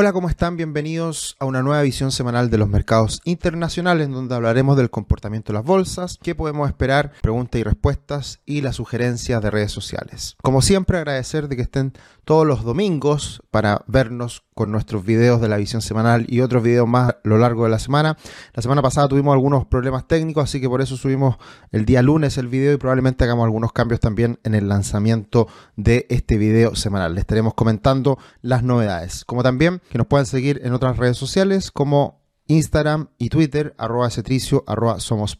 Hola, ¿cómo están? Bienvenidos a una nueva visión semanal de los mercados internacionales, donde hablaremos del comportamiento de las bolsas, qué podemos esperar, preguntas y respuestas y las sugerencias de redes sociales. Como siempre, agradecer de que estén todos los domingos para vernos con nuestros videos de la visión semanal y otros videos más a lo largo de la semana. La semana pasada tuvimos algunos problemas técnicos, así que por eso subimos el día lunes el video y probablemente hagamos algunos cambios también en el lanzamiento de este video semanal. Les estaremos comentando las novedades, como también que nos puedan seguir en otras redes sociales como Instagram y Twitter, arroba cetricio, arroba somos.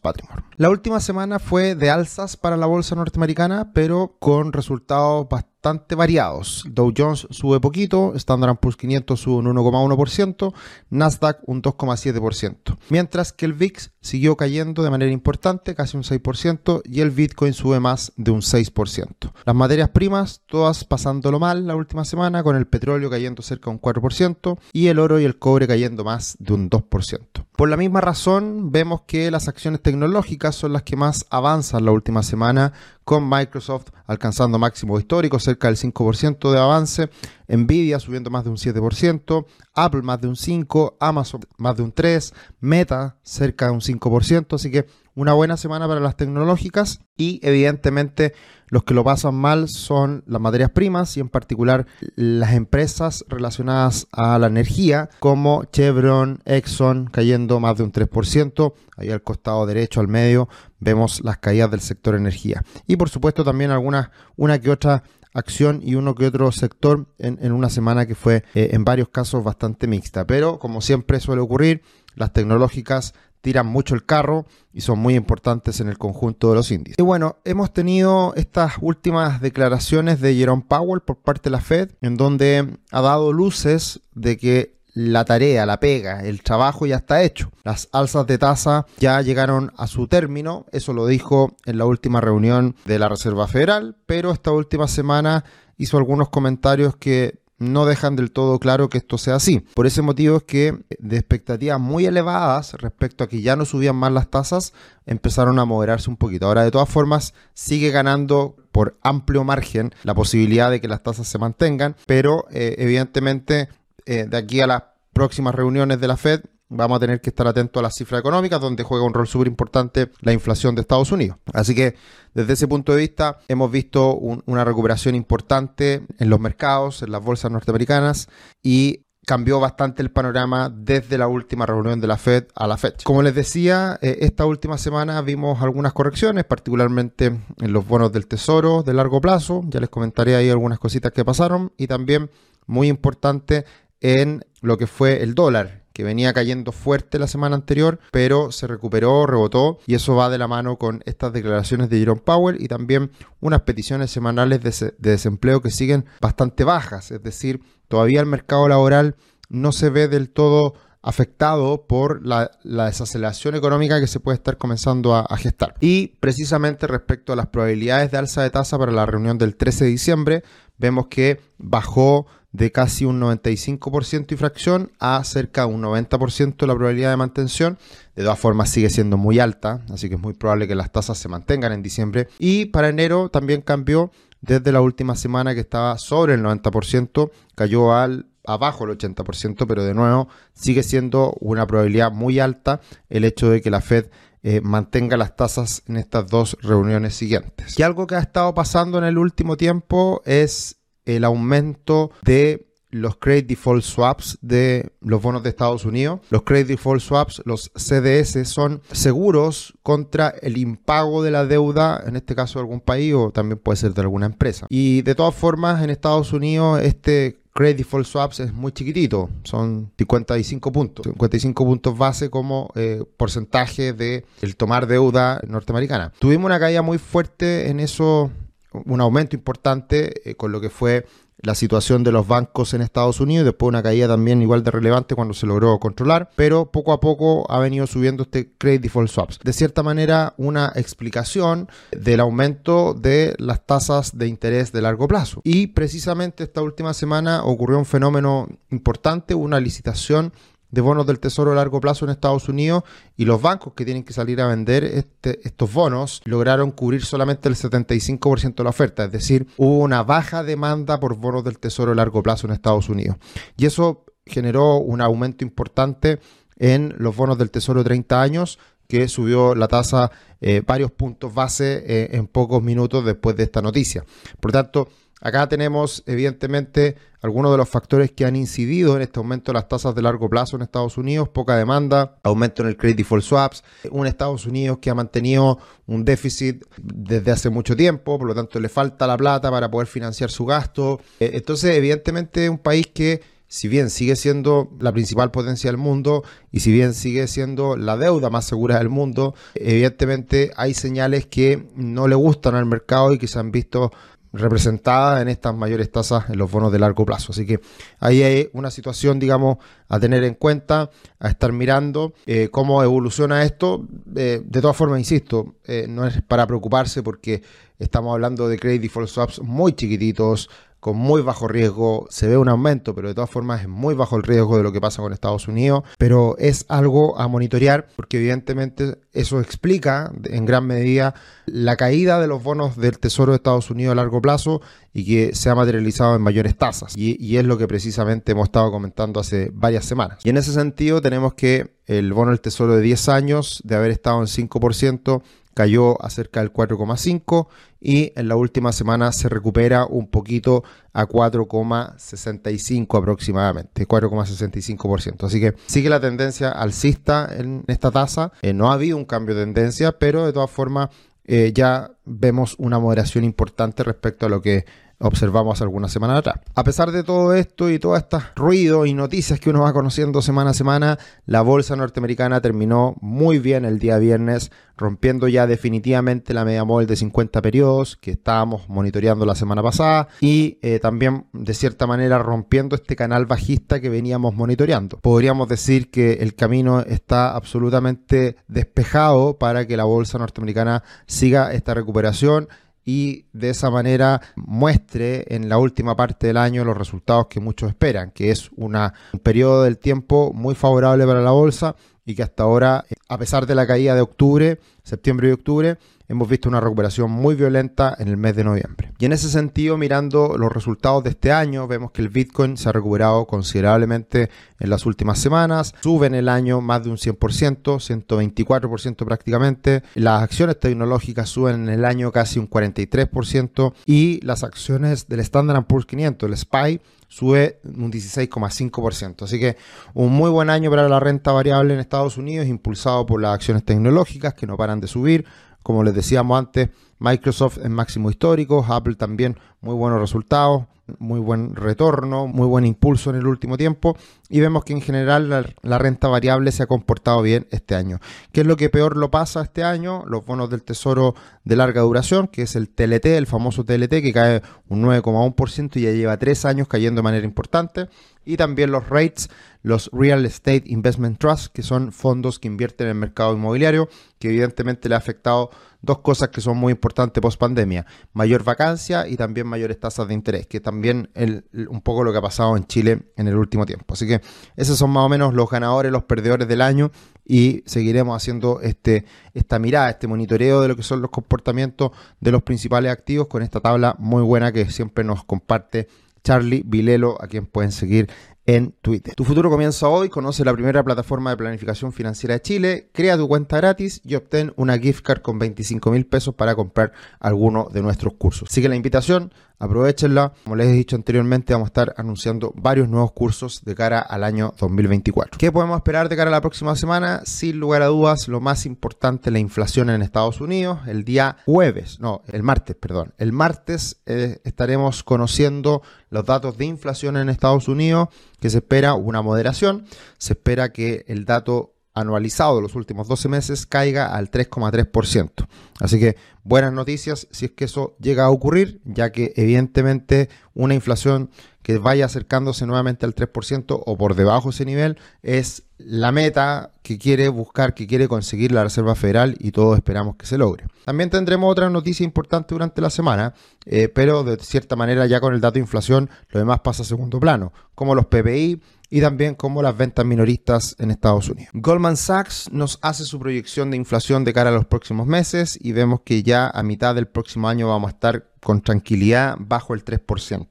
La última semana fue de alzas para la bolsa norteamericana, pero con resultados bastante bastante variados. Dow Jones sube poquito, Standard Poor's 500 sube un 1,1%, Nasdaq un 2,7%. Mientras que el VIX siguió cayendo de manera importante, casi un 6%, y el Bitcoin sube más de un 6%. Las materias primas, todas pasándolo mal la última semana, con el petróleo cayendo cerca de un 4% y el oro y el cobre cayendo más de un 2%. Por la misma razón, vemos que las acciones tecnológicas son las que más avanzan la última semana, con Microsoft alcanzando máximos históricos, cerca del 5% de avance, Nvidia subiendo más de un 7%, Apple más de un 5%, Amazon más de un 3%, Meta cerca de un 5%, así que una buena semana para las tecnológicas y evidentemente los que lo pasan mal son las materias primas y en particular las empresas relacionadas a la energía como Chevron, Exxon cayendo más de un 3%. Ahí al costado derecho, al medio, vemos las caídas del sector energía. Y por supuesto también algunas, una que otra acción y uno que otro sector en, una semana que fue eh, en varios casos bastante mixta. Pero como siempre suele ocurrir, las tecnológicas tiran mucho el carro y son muy importantes en el conjunto de los índices. Y bueno, hemos tenido estas últimas declaraciones de Jerome Powell por parte de la Fed, en donde ha dado luces de que la tarea, la pega, el trabajo ya está hecho. Las alzas de tasa ya llegaron a su término, eso lo dijo en la última reunión de la Reserva Federal, pero esta última semana hizo algunos comentarios que no dejan del todo claro que esto sea así. Por ese motivo es que de expectativas muy elevadas respecto a que ya no subían más las tasas, empezaron a moderarse un poquito. Ahora, de todas formas, sigue ganando por amplio margen la posibilidad de que las tasas se mantengan, pero eh, evidentemente eh, de aquí a las próximas reuniones de la Fed vamos a tener que estar atentos a las cifras económicas, donde juega un rol súper importante la inflación de Estados Unidos. Así que desde ese punto de vista hemos visto una recuperación importante en los mercados, en las bolsas norteamericanas y cambió bastante el panorama desde la última reunión de la Fed a la fecha. Como les decía, eh, esta última semana vimos algunas correcciones, particularmente en los bonos del Tesoro de largo plazo. Ya les comentaré ahí algunas cositas que pasaron y también muy importante en lo que fue el dólar que venía cayendo fuerte la semana anterior, pero se recuperó, rebotó y eso va de la mano con estas declaraciones de Jerome Powell y también unas peticiones semanales de, desempleo que siguen bastante bajas, es decir, todavía el mercado laboral no se ve del todo afectado por la, desaceleración económica que se puede estar comenzando a, gestar. Y precisamente respecto a las probabilidades de alza de tasa para la reunión del 13 de diciembre, vemos que bajó de casi un 95% y fracción a cerca de un 90% la probabilidad de mantención. De todas formas sigue siendo muy alta, así que es muy probable que las tasas se mantengan en diciembre. Y para enero también cambió desde la última semana que estaba sobre el 90%, cayó al abajo el 80%, pero de nuevo sigue siendo una probabilidad muy alta el hecho de que la Fed eh, mantenga las tasas en estas dos reuniones siguientes. Y algo que ha estado pasando en el último tiempo es el aumento de los credit default swaps de los bonos de Estados Unidos. Los credit default swaps, los CDS, son seguros contra el impago de la deuda, en este caso de algún país o también puede ser de alguna empresa. Y de todas formas, en Estados Unidos este credit default swaps es muy chiquitito, son 55 puntos, 55 puntos base como eh, porcentaje de el tomar deuda norteamericana. Tuvimos una caída muy fuerte en eso un aumento importante eh, con lo que fue la situación de los bancos en Estados Unidos, después una caída también igual de relevante cuando se logró controlar, pero poco a poco ha venido subiendo este credit default swaps. De cierta manera, una explicación del aumento de las tasas de interés de largo plazo. Y precisamente esta última semana ocurrió un fenómeno importante, una licitación de bonos del Tesoro a largo plazo en Estados Unidos y los bancos que tienen que salir a vender este, estos bonos lograron cubrir solamente el 75% de la oferta, es decir, hubo una baja demanda por bonos del Tesoro a largo plazo en Estados Unidos. Y eso generó un aumento importante en los bonos del Tesoro de 30 años, que subió la tasa eh, varios puntos base eh, en pocos minutos después de esta noticia. Por lo tanto, acá tenemos evidentemente algunos de los factores que han incidido en este aumento de las tasas de largo plazo en Estados Unidos, poca demanda, aumento en el credit default swaps, un Estados Unidos que ha mantenido un déficit desde hace mucho tiempo, por lo tanto le falta la plata para poder financiar su gasto. Eh, entonces, evidentemente, un país que si bien sigue siendo la principal potencia del mundo y si bien sigue siendo la deuda más segura del mundo, evidentemente hay señales que no le gustan al mercado y que se han visto representadas en estas mayores tasas en los bonos de largo plazo. Así que ahí hay una situación, digamos, a tener en cuenta, a estar mirando eh, cómo evoluciona esto. Eh, de todas formas, insisto, eh, no es para preocuparse porque estamos hablando de credit default swaps muy chiquititos, con muy bajo riesgo. Se ve un aumento, pero de todas formas es muy bajo el riesgo de lo que pasa con Estados Unidos. Pero es algo a monitorear porque evidentemente eso explica en gran medida la caída de los bonos del Tesoro de Estados Unidos a largo plazo y que se ha materializado en mayores tasas. Y, y es lo que precisamente hemos estado comentando hace varias semanas. Y en ese sentido tenemos que el bono del Tesoro de 10 años, de haber estado en 5%, cayó a cerca del 4,5 y en la última semana se recupera un poquito a 4,65 aproximadamente, 4,65%. Así que sigue la tendencia alcista en esta tasa. Eh, no ha habido un cambio de tendencia, pero de todas formas eh, ya vemos una moderación importante respecto a lo que observamos algunas semanas atrás. A pesar de todo esto y todo este ruido y noticias que uno va conociendo semana a semana, la bolsa norteamericana terminó muy bien el día viernes, rompiendo ya definitivamente la media móvil de 50 periodos que estábamos monitoreando la semana pasada y eh, también de cierta manera rompiendo este canal bajista que veníamos monitoreando. Podríamos decir que el camino está absolutamente despejado para que la bolsa norteamericana siga esta recuperación y de esa manera muestre en la última parte del año los resultados que muchos esperan, que es un periodo del tiempo muy favorable para la bolsa y que hasta ahora, a pesar de la caída de octubre, septiembre y octubre, hemos visto una recuperación muy violenta en el mes de noviembre. Y en ese sentido, mirando los resultados de este año, vemos que el Bitcoin se ha recuperado considerablemente en las últimas semanas, sube en el año más de un 100%, 124% prácticamente, las acciones tecnológicas suben en el año casi un 43% y las acciones del Standard Poor's 500, el SPY, sube un 16,5%. Así que un muy buen año para la renta variable en Estados Unidos, impulsado por las acciones tecnológicas que no paran de subir. Como les decíamos antes, Microsoft en máximo histórico, Apple también muy buenos resultados, muy buen retorno, muy buen impulso en el último tiempo y vemos que en general la, renta variable se ha comportado bien este año. ¿Qué es lo que peor lo pasa este año? Los bonos del tesoro de larga duración, que es el TLT, el famoso TLT, que cae un 9,1% y ya lleva tres años cayendo de manera importante. Y también los rates, los Real Estate Investment Trust, que son fondos que invierten en el mercado inmobiliario, que evidentemente le ha afectado dos cosas que son muy importantes post pandemia, mayor vacancia y también mayores tasas de interés, que también es un poco lo que ha pasado en Chile en el último tiempo. Así que esos son más o menos los ganadores, los perdedores del año y seguiremos haciendo este, esta mirada, este monitoreo de lo que son los comportamientos de los principales activos con esta tabla muy buena que siempre nos comparte Charlie Vilelo, a quien pueden seguir en Twitter. Tu futuro comienza hoy, conoce la primera plataforma de planificación financiera de Chile, crea tu cuenta gratis y obtén una gift card con 25 mil pesos para comprar alguno de nuestros cursos. Sigue la invitación, aprovechenla. Como les he dicho anteriormente, vamos a estar anunciando varios nuevos cursos de cara al año 2024. ¿Qué podemos esperar de cara a la próxima semana? Sin lugar a dudas, lo más importante, la inflación en Estados Unidos. El día jueves, no, el martes, perdón. El martes eh, estaremos conociendo los datos de inflación en Estados Unidos, que se espera una moderación, se espera que el dato anualizado de los últimos 12 meses caiga al 3,3%. Así que buenas noticias si es que eso llega a ocurrir, ya que evidentemente una inflación que vaya acercándose nuevamente al 3% o por debajo de ese nivel es la meta que quiere buscar, que quiere conseguir la Reserva Federal y todos esperamos que se logre. También tendremos otra noticia importante durante la semana, eh, pero de cierta manera ya con el dato de inflación lo demás pasa a segundo plano, como los PPI, y también como las ventas minoristas en Estados Unidos. Goldman Sachs nos hace su proyección de inflación de cara a los próximos meses y vemos que ya a mitad del próximo año vamos a estar con tranquilidad bajo el 3%.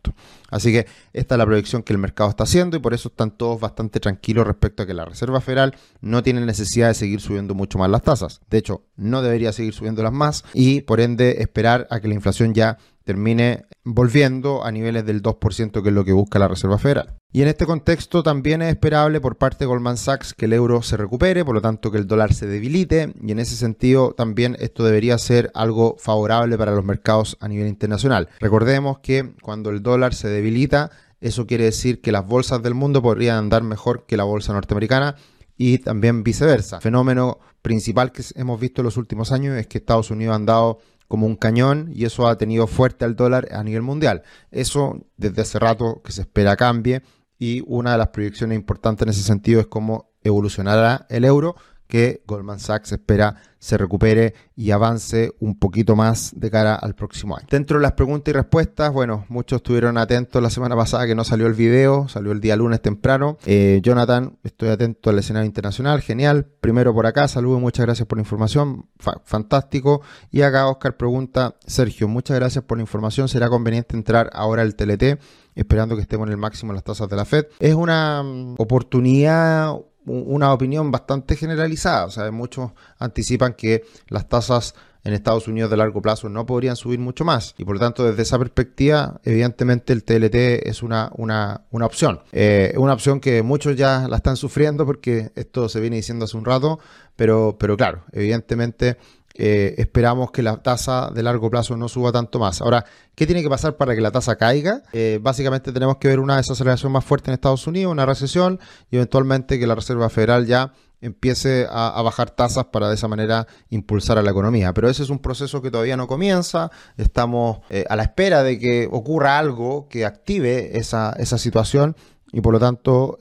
Así que esta es la proyección que el mercado está haciendo y por eso están todos bastante tranquilos respecto a que la Reserva Federal no tiene necesidad de seguir subiendo mucho más las tasas. De hecho, no debería seguir subiéndolas más y por ende esperar a que la inflación ya termine volviendo a niveles del 2%, que es lo que busca la Reserva Federal. Y en este contexto también es esperable por parte de Goldman Sachs que el euro se recupere, por lo tanto que el dólar se debilite, y en ese sentido también esto debería ser algo favorable para los mercados a nivel internacional. Recordemos que cuando el dólar se debilita, eso quiere decir que las bolsas del mundo podrían andar mejor que la bolsa norteamericana y también viceversa. fenómeno principal que hemos visto en los últimos años es que Estados Unidos ha andado como un cañón y eso ha tenido fuerte al dólar a nivel mundial. Eso desde hace rato que se espera cambie y una de las proyecciones importantes en ese sentido es cómo evolucionará el euro que Goldman Sachs espera se recupere y avance un poquito más de cara al próximo año. Dentro de las preguntas y respuestas, bueno, muchos estuvieron atentos la semana pasada que no salió el video, salió el día lunes temprano. Eh, Jonathan, estoy atento al escenario internacional, genial. Primero por acá, saludos, muchas gracias por la información, fantástico. Y acá Oscar pregunta, Sergio, muchas gracias por la información, ¿será conveniente entrar ahora al TLT? Esperando que estemos en el máximo en las tasas de la Fed. Es una mm, oportunidad una opinión bastante generalizada. O sea, muchos anticipan que las tasas en Estados Unidos de largo plazo no podrían subir mucho más. Y por lo tanto, desde esa perspectiva, evidentemente el TLT es una, una, una opción. Eh, una opción que muchos ya la están sufriendo porque esto se viene diciendo hace un rato, pero, pero claro, evidentemente eh, esperamos que la tasa de largo plazo no suba tanto más. Ahora, ¿qué tiene que pasar para que la tasa caiga? Eh, básicamente tenemos que ver una desaceleración más fuerte en Estados Unidos, una recesión y eventualmente que la Reserva Federal ya empiece a, bajar tasas para de esa manera impulsar a la economía. Pero ese es un proceso que todavía no comienza, estamos eh, a la espera de que ocurra algo que active esa, esa situación y por lo tanto,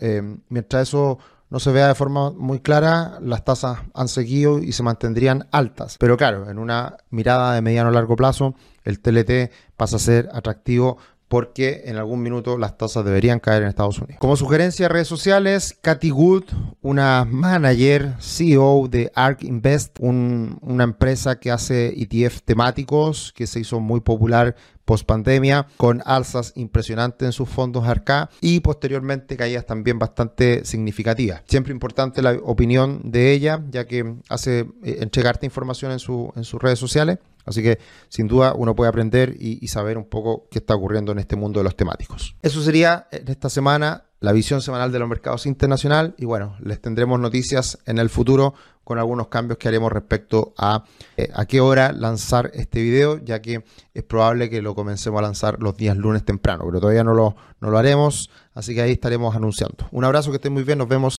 mientras eso no se vea de forma muy clara, las tasas han seguido y se mantendrían altas. Pero claro, en una mirada de mediano a largo plazo, el TLT pasa a ser atractivo porque en algún minuto las tasas deberían caer en Estados Unidos. Como sugerencia de redes sociales, Cathy Wood, una manager, CEO de ARK Invest, una empresa que hace ETF temáticos que se hizo muy popular post pandemia, con alzas impresionantes en sus fondos ARCA y posteriormente caídas también bastante significativas. Siempre importante la opinión de ella, ya que hace eh, entregarte información en, su, en sus redes sociales. Así que sin duda uno puede aprender y, saber un poco qué está ocurriendo en este mundo de los temáticos. Eso sería en esta semana la visión semanal de los mercados internacional y bueno, les tendremos noticias en el futuro con algunos cambios que haremos respecto a eh, a qué hora lanzar este video, ya que es probable que lo comencemos a lanzar los días lunes temprano, pero todavía no lo, no lo haremos, así que ahí estaremos anunciando. Un abrazo, que estén muy bien, nos vemos